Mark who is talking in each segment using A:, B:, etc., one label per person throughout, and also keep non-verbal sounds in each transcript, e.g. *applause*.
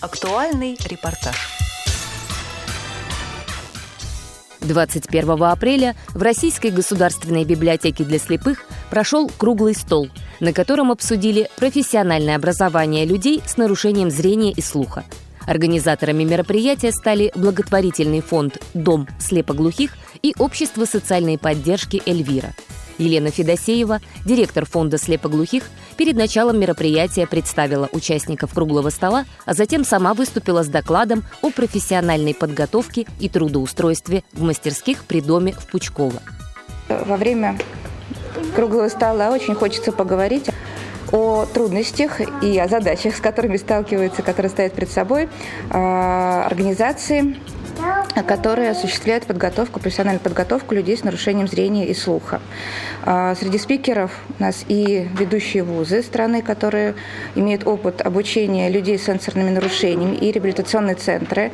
A: Актуальный репортаж.
B: 21 апреля в Российской государственной библиотеке для слепых прошел круглый стол, на котором обсудили профессиональное образование людей с нарушением зрения и слуха. Организаторами мероприятия стали благотворительный фонд «Дом слепоглухих» и Общество социальной поддержки «Эльвира». Елена Федосеева, директор фонда слепоглухих, перед началом мероприятия представила участников круглого стола, а затем сама выступила с докладом о профессиональной подготовке и трудоустройстве в мастерских при доме в Пучково.
C: Во время круглого стола очень хочется поговорить о трудностях и о задачах, с которыми сталкиваются, которые стоят перед собой а, организации которые осуществляют подготовку, профессиональную подготовку людей с нарушением зрения и слуха. А, среди спикеров у нас и ведущие вузы страны, которые имеют опыт обучения людей с сенсорными нарушениями, и реабилитационные центры,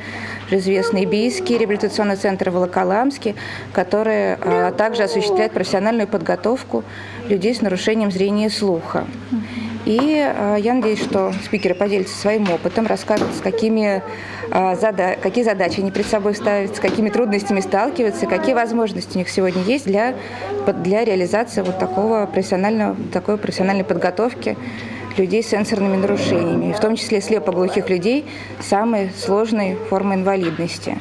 C: известные бийские реабилитационные центры в Волоколамске, которые а, также осуществляют профессиональную подготовку людей с нарушением зрения и слуха. И э, я надеюсь, что спикеры поделятся своим опытом, расскажут, с какими, э, зада какие задачи они перед собой ставят, с какими трудностями сталкиваются, какие возможности у них сегодня есть для, для реализации вот такого профессионального, такой профессиональной подготовки людей с сенсорными нарушениями, в том числе слепоглухих людей самой сложной формы инвалидности.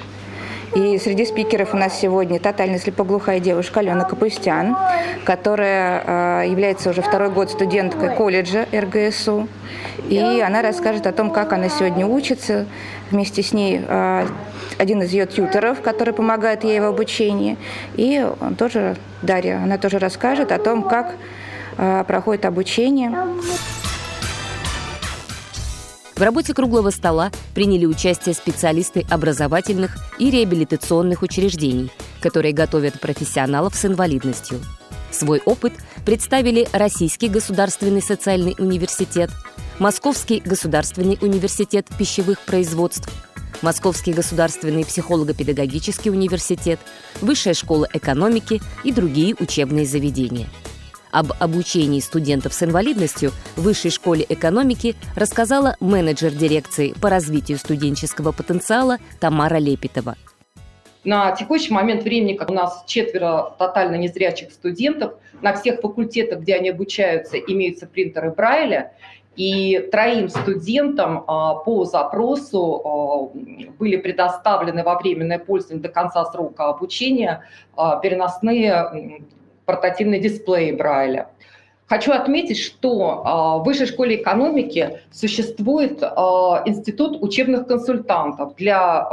C: И среди спикеров у нас сегодня тотально слепоглухая девушка Алена Капустян, которая э, является уже второй год студенткой колледжа РГСУ. И она расскажет о том, как она сегодня учится. Вместе с ней э, один из ее тьютеров, который помогает ей в обучении. И он тоже, Дарья, она тоже расскажет о том, как э, проходит обучение.
B: В работе круглого стола приняли участие специалисты образовательных и реабилитационных учреждений, которые готовят профессионалов с инвалидностью. Свой опыт представили Российский государственный социальный университет, Московский государственный университет пищевых производств, Московский государственный психолого-педагогический университет, Высшая школа экономики и другие учебные заведения – об обучении студентов с инвалидностью в Высшей школе экономики рассказала менеджер дирекции по развитию студенческого потенциала Тамара Лепетова.
D: На текущий момент времени, как у нас четверо тотально незрячих студентов, на всех факультетах, где они обучаются, имеются принтеры Брайля, и троим студентам а, по запросу а, были предоставлены во временное пользование до конца срока обучения а, переносные портативный дисплей Брайля. Хочу отметить, что а, в Высшей школе экономики существует а, институт учебных консультантов для,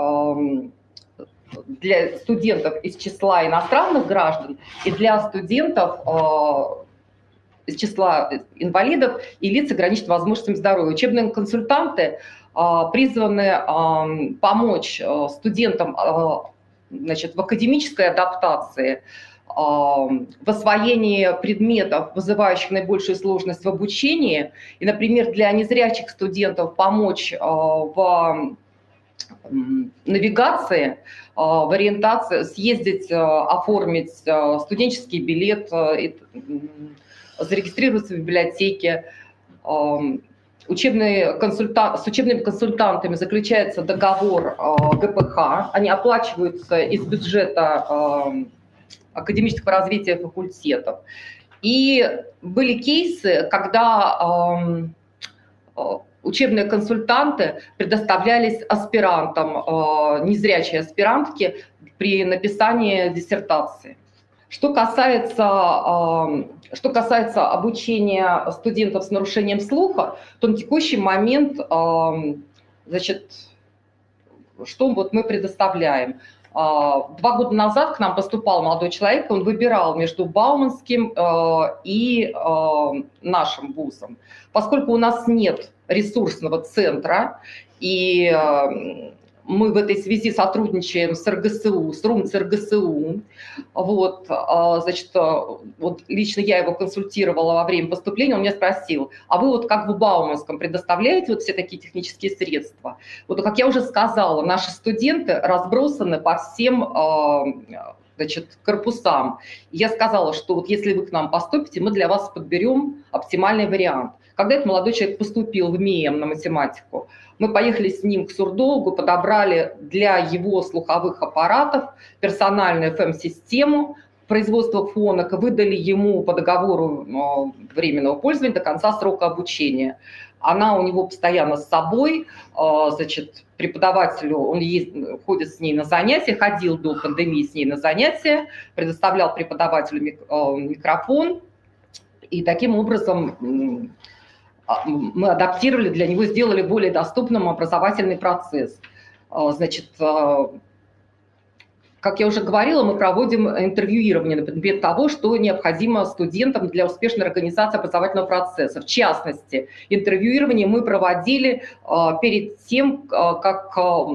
D: для студентов из числа иностранных граждан и для студентов а, из числа инвалидов и лиц с ограниченными возможностями здоровья. Учебные консультанты призваны помочь студентам значит, в академической адаптации, в освоении предметов, вызывающих наибольшую сложность в обучении, и, например, для незрячих студентов помочь а, в навигации, а, в ориентации, съездить, а, оформить студенческий билет, зарегистрироваться в библиотеке, Учебные консульта... С учебными консультантами заключается договор ГПХ, они оплачиваются из бюджета академического развития факультетов. И были кейсы, когда э, учебные консультанты предоставлялись аспирантам, э, незрячей аспирантке при написании диссертации. Что касается, что касается обучения студентов с нарушением слуха, то на текущий момент значит, что вот мы предоставляем? А, два года назад к нам поступал молодой человек, он выбирал между Бауманским э, и э, нашим вузом. Поскольку у нас нет ресурсного центра, и э, мы в этой связи сотрудничаем с РГСУ, с РУМЦ РГСУ. Вот, а, значит, а, вот лично я его консультировала во время поступления, он меня спросил, а вы вот как в Бауманском предоставляете вот все такие технические средства? Вот, как я уже сказала, наши студенты разбросаны по всем а, значит, корпусам. Я сказала, что вот если вы к нам поступите, мы для вас подберем оптимальный вариант. Когда этот молодой человек поступил в МИЭМ на математику, мы поехали с ним к сурдологу, подобрали для его слуховых аппаратов персональную FM-систему, производства фонок, выдали ему по договору э, временного пользования до конца срока обучения. Она у него постоянно с собой, э, значит, преподавателю, он ходит с ней на занятия, ходил до пандемии с ней на занятия, предоставлял преподавателю э, микрофон, и таким образом мы адаптировали для него, сделали более доступным образовательный процесс. Значит, как я уже говорила, мы проводим интервьюирование на предмет того, что необходимо студентам для успешной организации образовательного процесса. В частности, интервьюирование мы проводили а, перед тем, а, как а,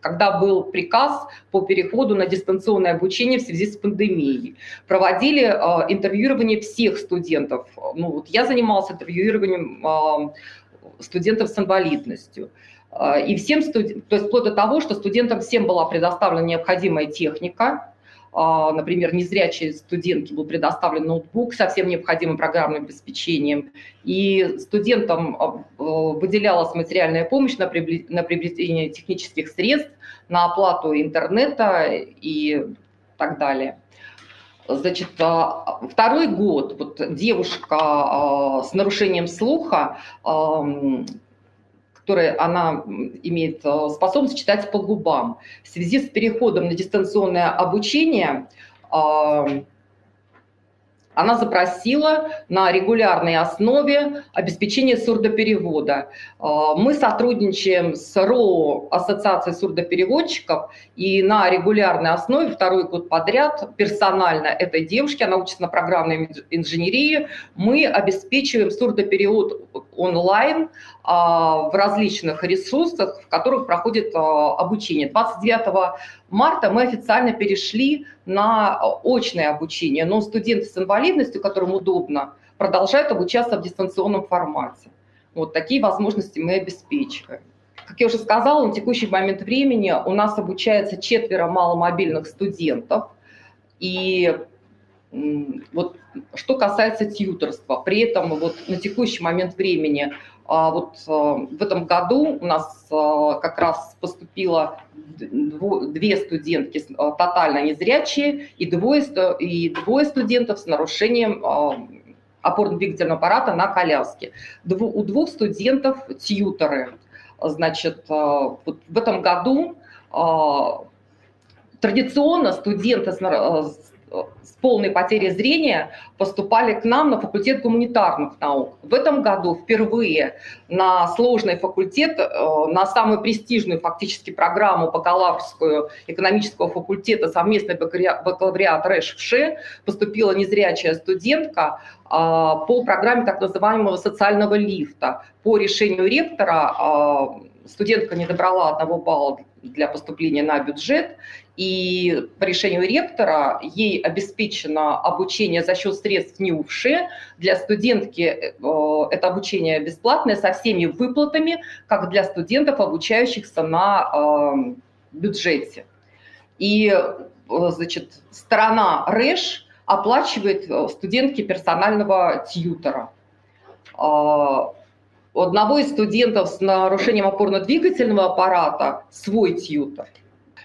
D: когда был приказ по переходу на дистанционное обучение в связи с пандемией. Проводили э, интервьюирование всех студентов. Ну, вот я занималась интервьюированием э, студентов с инвалидностью. А, и всем студентам, то есть вплоть до того, что студентам всем была предоставлена необходимая техника, например, незрячей студентке был предоставлен ноутбук со всем необходимым программным обеспечением, и студентам а, выделялась материальная помощь на приобретение технических средств, на оплату интернета и так далее. Значит, второй год вот девушка с нарушением слуха которой она имеет э, способность читать по губам. В связи с переходом на дистанционное обучение она запросила на регулярной основе обеспечение сурдоперевода. А, мы сотрудничаем с РО Ассоциацией сурдопереводчиков, и на регулярной основе второй год подряд персонально этой девушке, она учится на программной инженерии, мы обеспечиваем сурдоперевод онлайн а, в различных ресурсах, в которых проходит а, обучение. 29 марта мы официально перешли на очное обучение, но студенты с инвалидностью, которым удобно, продолжают обучаться в дистанционном формате. Вот такие возможности мы обеспечиваем. Как я уже сказала, на текущий момент времени у нас обучается четверо маломобильных студентов. И вот что касается тьюторства, при этом вот на текущий момент времени вот а, в этом году у нас а, как раз поступило две студентки тотально незрячие и двое, и двое студентов с нарушением опорно-двигательного аппарата на коляске. У двух студентов тьюторы. Значит, вот в этом году традиционно студенты с с полной потерей зрения поступали к нам на факультет гуманитарных наук. В этом году впервые на сложный факультет, э, на самую престижную фактически программу бакалаврскую экономического факультета совместный бакалавриат РЭШ-ВШ поступила незрячая студентка а, по программе так называемого социального лифта. По решению ректора а, студентка не добрала одного балла для поступления на бюджет, и по решению ректора ей обеспечено обучение за счет средств НИУФШЕ. Для студентки э, это обучение бесплатное со всеми выплатами, как для студентов, обучающихся на э, бюджете. И э, значит, сторона РЭШ оплачивает студентке персонального тьютера. У одного из студентов с нарушением опорно-двигательного аппарата свой тьютер –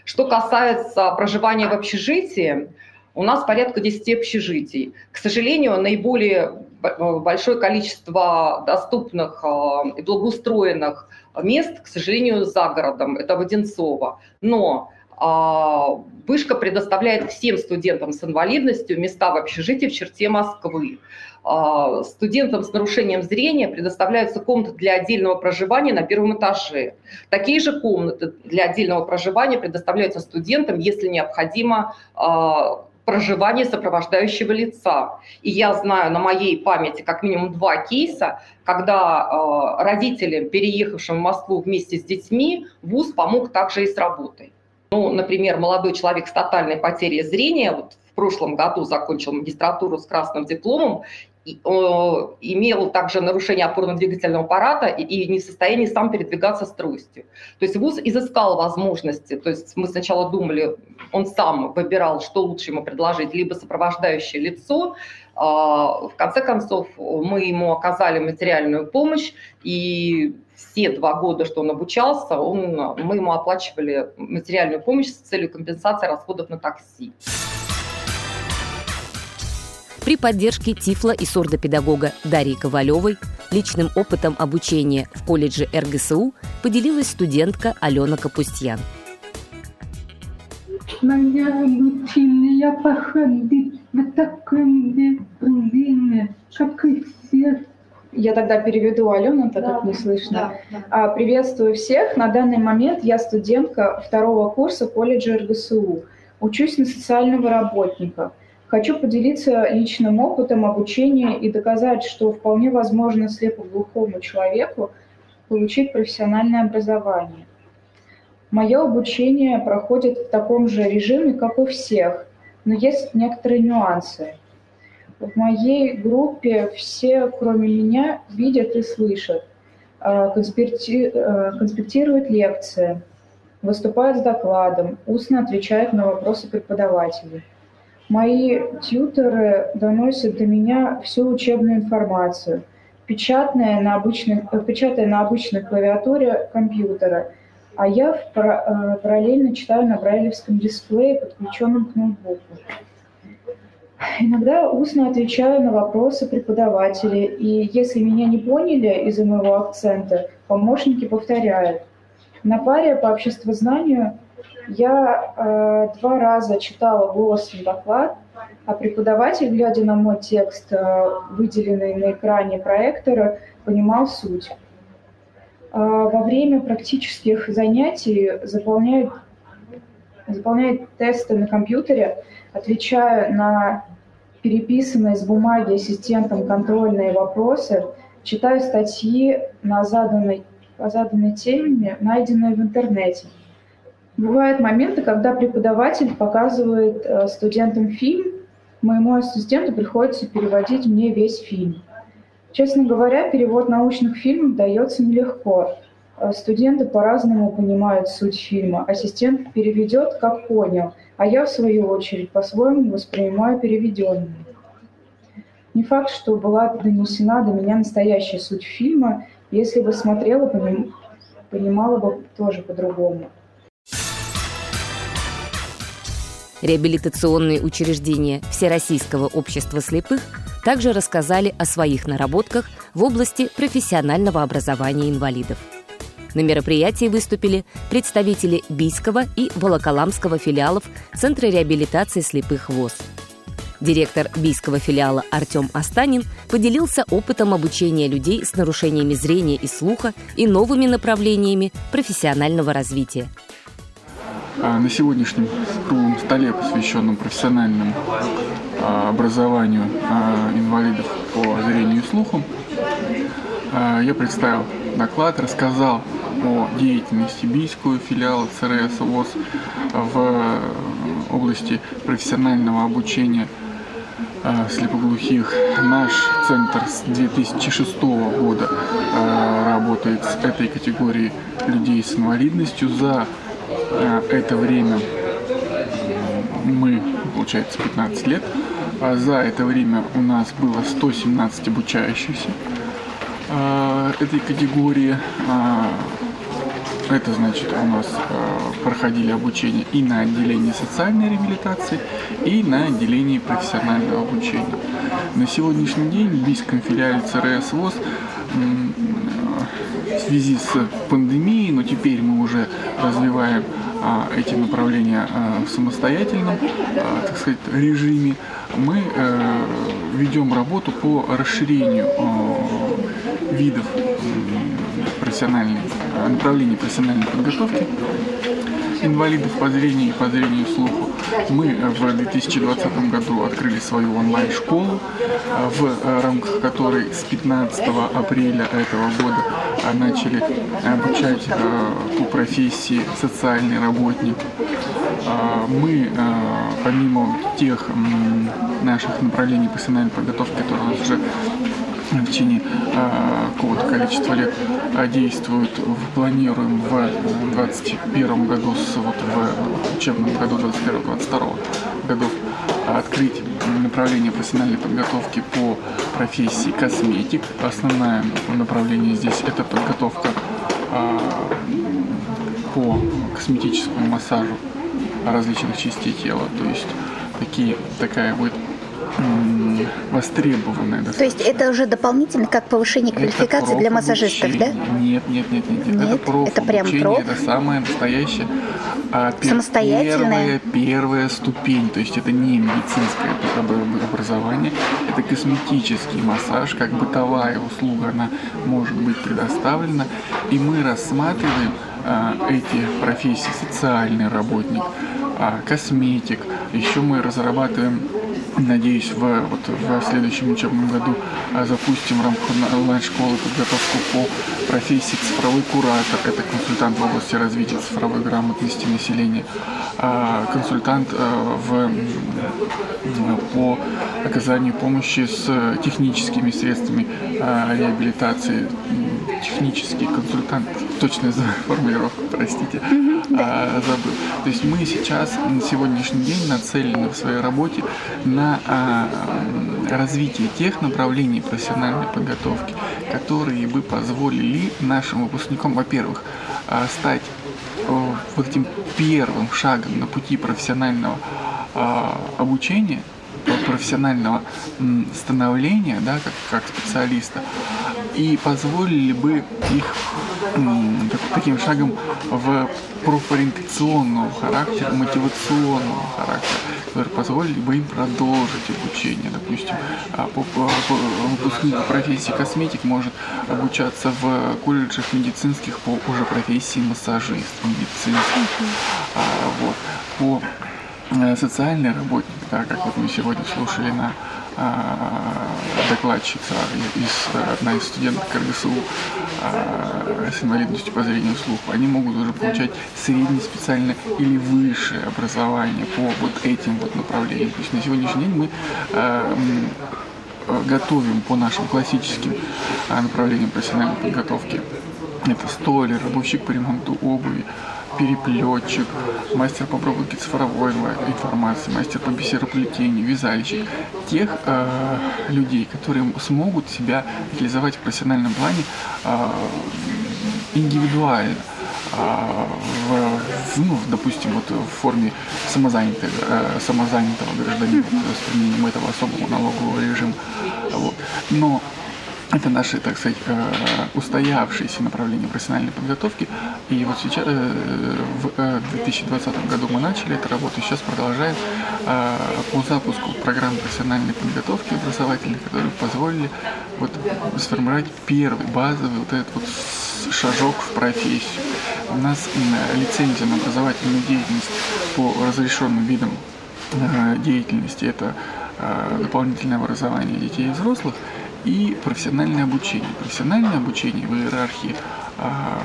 D: что касается проживания в общежитии, у нас порядка 10 общежитий. К сожалению, наиболее большое количество доступных а, и благоустроенных мест, к сожалению, за городом. Это Воденцово. Но Вышка предоставляет всем студентам с инвалидностью места в общежитии в черте Москвы. А, студентам с нарушением зрения предоставляются комнаты для отдельного проживания на первом этаже. Такие же комнаты для отдельного проживания предоставляются студентам, если необходимо а, проживание сопровождающего лица. И я знаю на моей памяти как минимум два кейса, когда родителям, переехавшим в Москву вместе с детьми, ВУЗ помог также и с работой. Ну, например, молодой человек с тотальной потерей зрения вот в прошлом году закончил магистратуру с красным дипломом, имел также нарушение опорно-двигательного аппарата и не в состоянии сам передвигаться с тростью. То есть ВУЗ изыскал возможности, то есть мы сначала думали, он сам выбирал, что лучше ему предложить, либо сопровождающее лицо, а, в конце концов, мы ему оказали материальную помощь, и все два года, что он обучался, он, мы ему оплачивали материальную помощь с целью компенсации расходов на такси.
B: При поддержке тифла и сурдопедагога Дарьи Ковалевой личным опытом обучения в колледже РГСУ поделилась студентка Алена Капустьян.
A: Моя в таком как и
E: я тогда переведу Алену, так да, как не слышно. Да, да. Приветствую всех. На данный момент я студентка второго курса колледжа РГСУ. Учусь на социального работника. Хочу поделиться личным опытом обучения и доказать, что вполне возможно слепоглухому человеку получить профессиональное образование. Мое обучение проходит в таком же режиме, как у всех, но есть некоторые нюансы – в моей группе все, кроме меня, видят и слышат, а, конспекти... А, конспектируют лекции, выступают с докладом, устно отвечают на вопросы преподавателей. Мои тьютеры доносят до меня всю учебную информацию, печатная на обычной, печатая на обычной клавиатуре компьютера, а я а, параллельно читаю на брайлевском дисплее, подключенном к ноутбуку. Иногда устно отвечаю на вопросы преподавателей, и если меня не поняли из-за моего акцента, помощники повторяют. На паре по обществознанию я э, два раза читала голосом доклад, а преподаватель, глядя на мой текст, э, выделенный на экране проектора, понимал суть. Э, во время практических занятий заполняют, заполняют тесты на компьютере, отвечаю на переписанные с бумаги ассистентом контрольные вопросы, читаю статьи на заданной, по заданной теме, найденные в интернете. Бывают моменты, когда преподаватель показывает э, студентам фильм, моему ассистенту приходится переводить мне весь фильм. Честно говоря, перевод научных фильмов дается нелегко. Э, студенты по-разному понимают суть фильма. Ассистент переведет, как понял, а я, в свою очередь, по-своему воспринимаю переведенное. Не факт, что была донесена до меня настоящая суть фильма. Если бы смотрела, поним... понимала бы тоже по-другому.
B: Реабилитационные учреждения Всероссийского общества слепых также рассказали о своих наработках в области профессионального образования инвалидов. На мероприятии выступили представители Бийского и Волоколамского филиалов Центра реабилитации слепых ВОЗ. Директор Бийского филиала Артем Астанин поделился опытом обучения людей с нарушениями зрения и слуха и новыми направлениями профессионального развития.
F: А, на сегодняшнем круглом столе, посвященном профессиональному а, образованию а, инвалидов по зрению и слуху, я представил доклад, рассказал о деятельности Бийского филиала ЦРС ВОЗ в области профессионального обучения э, слепоглухих. Наш центр с 2006 года э, работает с этой категорией людей с инвалидностью. За э, это время мы, получается, 15 лет. А за это время у нас было 117 обучающихся этой категории. Это значит, у нас э, проходили обучение и на отделении социальной реабилитации, и на отделении профессионального обучения. На сегодняшний день в Бийском филиале ЦРС ВОЗ в связи с пандемией, но теперь мы уже развиваем а, эти направления а, в самостоятельном, а, так сказать, режиме, мы э, ведем работу по расширению видов профессиональной, направлений профессиональной подготовки инвалидов по зрению и по зрению слуху. Мы в 2020 году открыли свою онлайн-школу, в рамках которой с 15 апреля этого года начали обучать э, по профессии социальный работник. Мы, э, помимо тех наших направлений профессиональной подготовки, которые у нас уже в течение э, какого-то количества лет э, действуют. Планируем в 2021 году, вот в учебном году 2021-2022 годов открыть направление профессиональной подготовки по профессии косметик. Основное направление здесь это подготовка э, по косметическому массажу различных частей тела. То есть такие, такая будет востребованная.
G: То есть это уже дополнительно как повышение квалификации
F: это
G: для массажистов, да?
F: Нет, нет, нет, нет. нет. Это проф
G: это прям проф?
F: Это самое настоящее. А,
G: Самостоятельная?
F: Первая, первая ступень, то есть это не медицинское образование, это косметический массаж, как бытовая услуга, она может быть предоставлена. И мы рассматриваем а, эти профессии, социальный работник, а, косметик. Еще мы разрабатываем Надеюсь, в, вот, в следующем учебном году а, запустим в рамках онлайн-школы подготовку по профессии цифровой куратор. Это консультант в области развития цифровой грамотности населения. А, консультант а, в, по оказанию помощи с техническими средствами реабилитации. Технический консультант, точная формулировка, простите, забыл. То есть мы сейчас на сегодняшний день нацелены в своей работе на на а, развитие тех направлений профессиональной подготовки, которые бы позволили нашим выпускникам, во-первых, а, стать вот этим первым шагом на пути профессионального а, обучения, профессионального становления, да, как, как специалиста, и позволили бы их таким шагом в профориентационного характера, мотивационного характера, которые позволили бы им продолжить обучение. Допустим, а, выпускник профессии косметик может обучаться в колледжах медицинских по уже профессии массажист медицинский. А, вот. По э, социальной работник, да, как вот мы сегодня слушали на докладчица, из, одна из студенток РГСУ а, с инвалидностью по зрению слуху, они могут уже получать среднее специальное или высшее образование по вот этим вот направлениям. То есть на сегодняшний день мы а, готовим по нашим классическим направлениям профессиональной подготовки. Это стойлер, рабочий по ремонту обуви, переплетчик, мастер по обработке цифровой информации, мастер по бисероплетению, вязальщик. Тех э, людей, которые смогут себя реализовать в профессиональном плане э, индивидуально. Э, в, ну, допустим, вот в форме самозанятого, э, самозанятого гражданина с применением этого особого налогового режима. Вот. Но это наши, так сказать, э, устоявшиеся направления профессиональной подготовки. И вот сейчас, э, в 2020 э, году мы начали эту работу, сейчас продолжаем по запуску программ профессиональной подготовки образовательных, которые позволили вот сформировать первый базовый вот этот вот шажок в профессию. У нас лицензия на образовательную деятельность по разрешенным видам деятельности – это дополнительное образование детей и взрослых – и профессиональное обучение. Профессиональное обучение в иерархии а,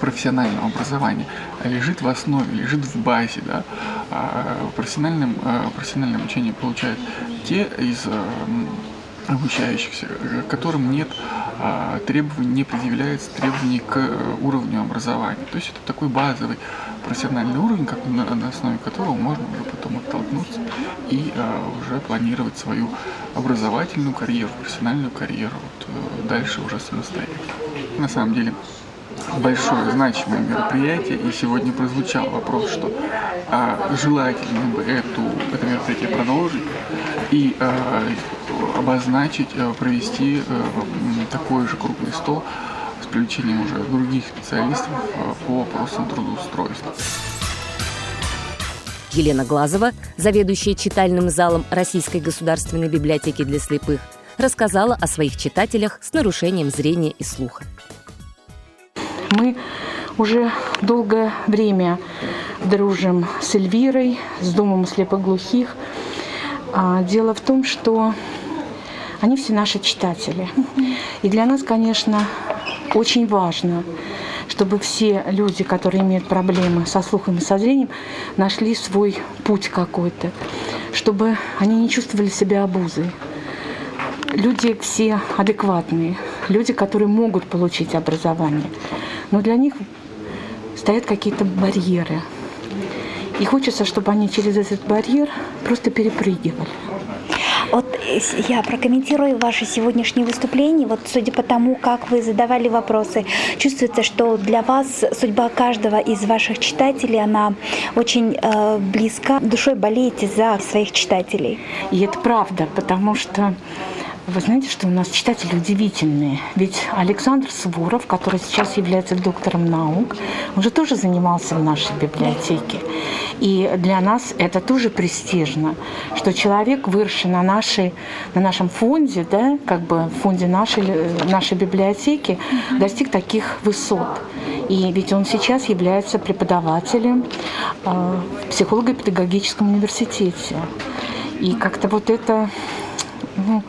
F: профессионального образования лежит в основе, лежит в базе. Да? А профессиональным, а, профессиональное обучение получают те из обучающихся, которым нет а, требований, не предъявляется требований к уровню образования. То есть это такой базовый профессиональный уровень, как на, на основе которого можно уже потом оттолкнуться и а, уже планировать свою образовательную карьеру, профессиональную карьеру вот, э, дальше уже самостоятельно. На самом деле большое значимое мероприятие, и сегодня прозвучал вопрос, что а, желательно бы эту, это мероприятие продолжить и а, обозначить, а, провести а, такой же круглый стол с привлечением уже других специалистов а, по вопросам трудоустройства.
B: Елена Глазова, заведующая читальным залом Российской государственной библиотеки для слепых, рассказала о своих читателях с нарушением зрения и слуха.
H: Мы уже долгое время дружим с Эльвирой, с Домом слепоглухих. А, дело в том, что они все наши читатели. И для нас, конечно, очень важно, чтобы все люди, которые имеют проблемы со слухом и со зрением, нашли свой путь какой-то, чтобы они не чувствовали себя обузой. Люди все адекватные, люди, которые могут получить образование, но для них стоят какие-то барьеры. И хочется, чтобы они через этот барьер просто перепрыгивали.
G: Вот я прокомментирую ваше сегодняшнее выступление. Вот судя по тому, как вы задавали вопросы, чувствуется, что для вас судьба каждого из ваших читателей, она очень э, близка. Душой болеете за своих читателей.
H: И это правда, потому что вы знаете, что у нас читатели удивительные. Ведь Александр Суворов, который сейчас является доктором наук, он же тоже занимался в нашей библиотеке. И для нас это тоже престижно, что человек, выросший на, нашей, на нашем фонде, да, как бы в фонде нашей, нашей библиотеки, достиг таких высот. И ведь он сейчас является преподавателем э, в психолого-педагогическом университете. И как-то вот это ну,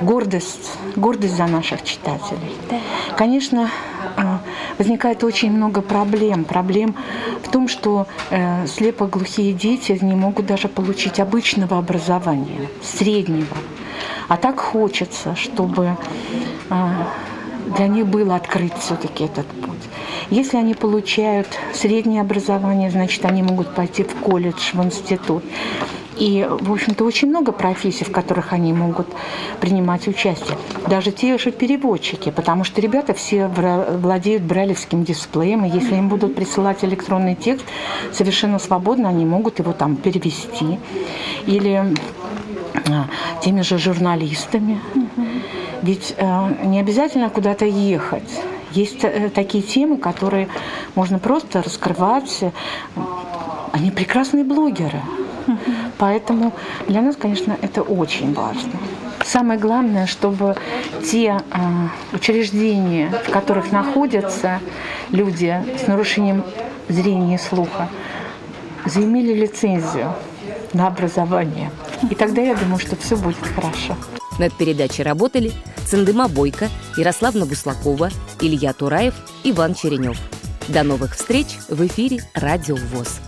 H: гордость, гордость за наших читателей. Конечно, э, возникает очень много проблем. Проблем в том, что э, слепоглухие дети не могут даже получить обычного образования, среднего. А так хочется, чтобы э, для них было открыть все-таки этот путь. Если они получают среднее образование, значит, они могут пойти в колледж, в институт. И, в общем-то, очень много профессий, в которых они могут принимать участие. Даже те же переводчики, потому что ребята все владеют брайлевским дисплеем, и если им будут присылать электронный текст, совершенно свободно они могут его там перевести. Или а, теми же журналистами. Ведь э, не обязательно куда-то ехать. Есть э, такие темы, которые можно просто раскрывать. Они прекрасные блогеры. *laughs* Поэтому для нас, конечно, это очень важно. Самое главное, чтобы те э, учреждения, в которых находятся люди с нарушением зрения и слуха, заимели лицензию на образование. И тогда я думаю, что все будет хорошо.
B: Над передачей работали Цендыма Бойко, Ярославна Буслакова, Илья Тураев, Иван Черенев. До новых встреч в эфире «Радио ВОЗ».